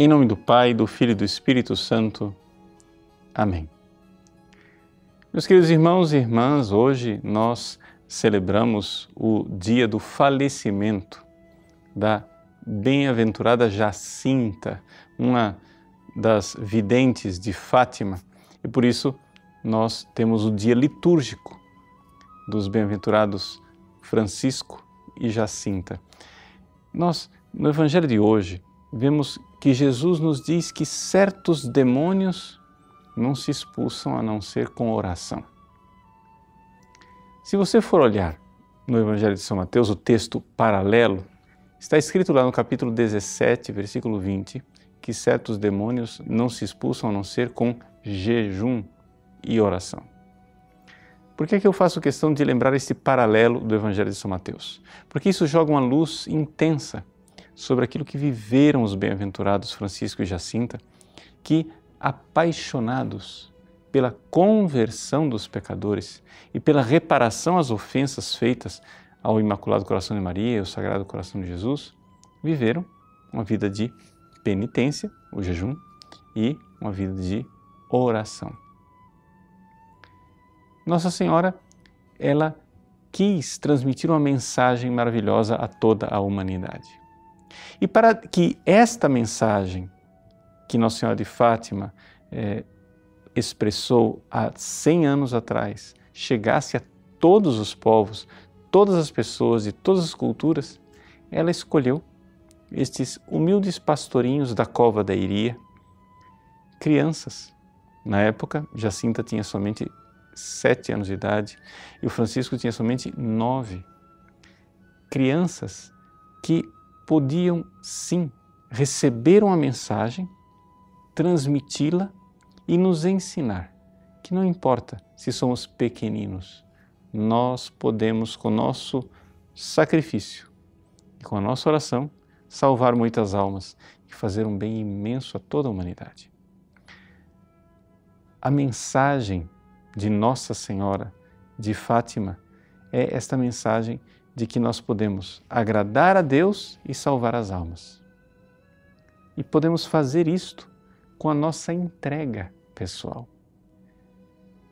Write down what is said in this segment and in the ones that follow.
Em nome do Pai, do Filho e do Espírito Santo. Amém. Meus queridos irmãos e irmãs, hoje nós celebramos o dia do falecimento da bem-aventurada Jacinta, uma das videntes de Fátima, e por isso nós temos o dia litúrgico dos bem-aventurados Francisco e Jacinta. Nós, no Evangelho de hoje, vemos que Jesus nos diz que certos demônios não se expulsam a não ser com oração. Se você for olhar no Evangelho de São Mateus, o texto paralelo, está escrito lá no capítulo 17, versículo 20, que certos demônios não se expulsam a não ser com jejum e oração. Por que, é que eu faço questão de lembrar esse paralelo do Evangelho de São Mateus? Porque isso joga uma luz intensa sobre aquilo que viveram os bem-aventurados Francisco e Jacinta, que, apaixonados pela conversão dos pecadores e pela reparação às ofensas feitas ao Imaculado Coração de Maria e ao Sagrado Coração de Jesus, viveram uma vida de penitência, o jejum, e uma vida de oração. Nossa Senhora, ela quis transmitir uma mensagem maravilhosa a toda a humanidade. E para que esta mensagem que Nossa Senhora de Fátima é, expressou há 100 anos atrás chegasse a todos os povos, todas as pessoas e todas as culturas, ela escolheu estes humildes pastorinhos da cova da Iria, crianças. Na época, Jacinta tinha somente sete anos de idade e o Francisco tinha somente nove. Crianças que podiam sim receber uma mensagem, transmiti-la e nos ensinar que não importa se somos pequeninos, nós podemos, com nosso sacrifício e com a nossa oração, salvar muitas almas e fazer um bem imenso a toda a humanidade. A mensagem de Nossa Senhora de Fátima é esta mensagem de que nós podemos agradar a Deus e salvar as almas. E podemos fazer isto com a nossa entrega pessoal.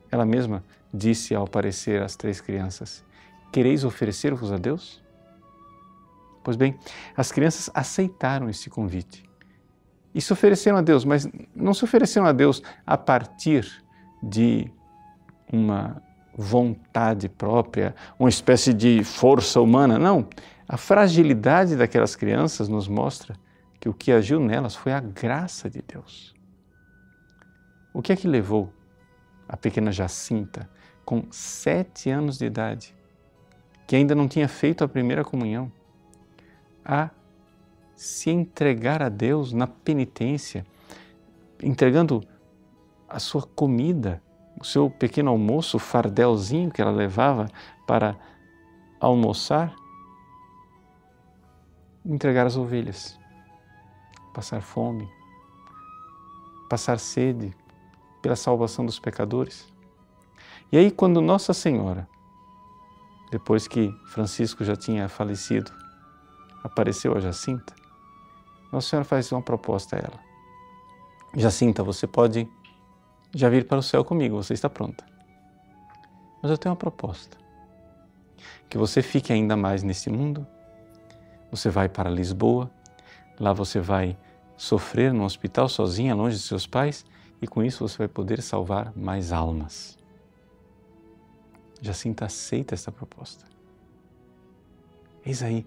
Ela mesma disse ao aparecer às três crianças: Quereis oferecer-vos a Deus? Pois bem, as crianças aceitaram esse convite e se ofereceram a Deus, mas não se ofereceram a Deus a partir de uma vontade própria, uma espécie de força humana. Não. A fragilidade daquelas crianças nos mostra que o que agiu nelas foi a graça de Deus. O que é que levou a pequena Jacinta, com sete anos de idade, que ainda não tinha feito a primeira comunhão, a se entregar a Deus na penitência, entregando a sua comida o seu pequeno almoço, o fardelzinho que ela levava para almoçar, entregar as ovelhas, passar fome, passar sede pela salvação dos pecadores. E aí, quando Nossa Senhora, depois que Francisco já tinha falecido, apareceu a Jacinta, Nossa Senhora faz uma proposta a ela. Jacinta, você pode já vir para o céu comigo, você está pronta. Mas eu tenho uma proposta. Que você fique ainda mais nesse mundo. Você vai para Lisboa, lá você vai sofrer no hospital sozinha, longe de seus pais, e com isso você vai poder salvar mais almas. Jacinta aceita esta proposta. Eis aí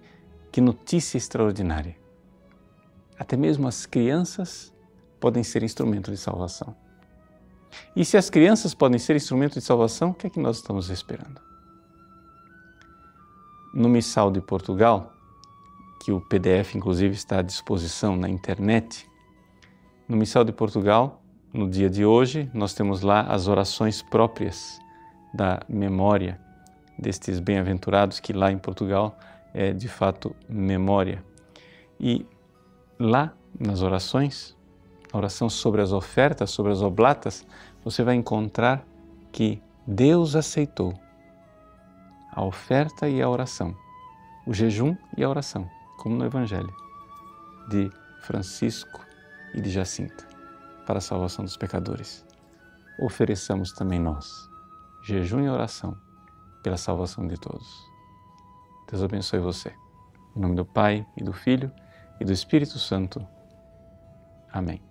que notícia extraordinária. Até mesmo as crianças podem ser instrumento de salvação. E se as crianças podem ser instrumento de salvação, o que é que nós estamos esperando? No Missal de Portugal, que o PDF inclusive está à disposição na internet, no Missal de Portugal, no dia de hoje, nós temos lá as orações próprias da memória destes bem-aventurados, que lá em Portugal é de fato memória. E lá nas orações, a oração sobre as ofertas, sobre as oblatas, você vai encontrar que Deus aceitou a oferta e a oração, o jejum e a oração, como no Evangelho de Francisco e de Jacinta, para a salvação dos pecadores. Ofereçamos também nós, jejum e oração, pela salvação de todos. Deus abençoe você. Em nome do Pai, e do Filho, e do Espírito Santo. Amém.